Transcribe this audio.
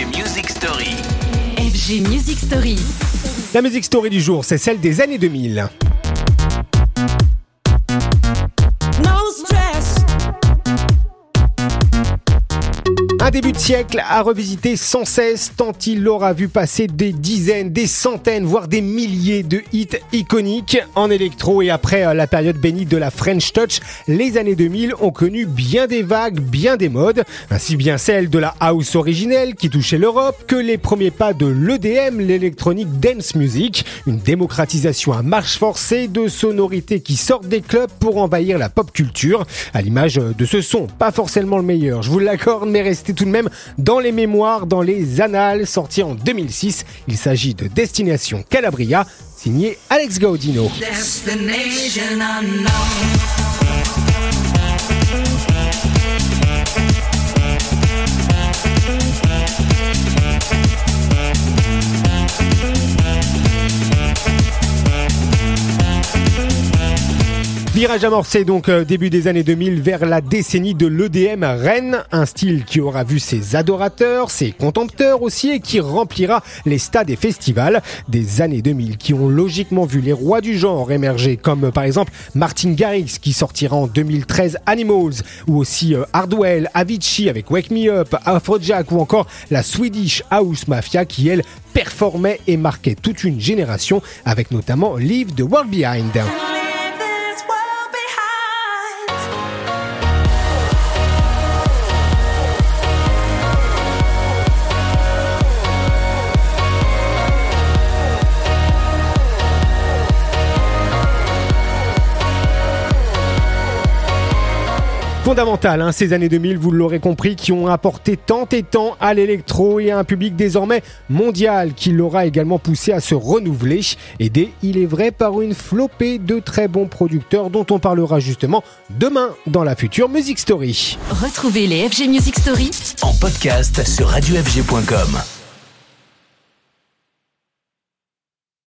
FG Music Story. FG Music Story. La musique story du jour, c'est celle des années 2000. Un début de siècle à revisiter sans cesse tant il aura vu passer des dizaines, des centaines, voire des milliers de hits iconiques en électro. Et après euh, la période bénie de la French Touch, les années 2000 ont connu bien des vagues, bien des modes, ainsi bien celle de la house originelle qui touchait l'Europe que les premiers pas de l'EDM, l'électronique dance music, une démocratisation à marche forcée de sonorités qui sortent des clubs pour envahir la pop culture, à l'image de ce son, pas forcément le meilleur, je vous l'accorde, mais restez tout de même dans les mémoires, dans les annales, sorti en 2006. Il s'agit de Destination Calabria, signé Alex Gaudino. Virage amorcé donc euh, début des années 2000 vers la décennie de l'EDM Rennes, un style qui aura vu ses adorateurs, ses contempteurs aussi et qui remplira les stades et festivals des années 2000 qui ont logiquement vu les rois du genre émerger comme par exemple Martin Garrix qui sortira en 2013 Animals ou aussi euh, Hardwell, Avicii avec Wake Me Up, Afrojack ou encore la Swedish House Mafia qui elle performait et marquait toute une génération avec notamment Leave the World Behind. Fondamental, hein, ces années 2000, vous l'aurez compris, qui ont apporté tant et tant à l'électro et à un public désormais mondial qui l'aura également poussé à se renouveler, aidé, il est vrai, par une flopée de très bons producteurs dont on parlera justement demain dans la future Music Story. Retrouvez les FG Music Story En podcast sur radiofg.com.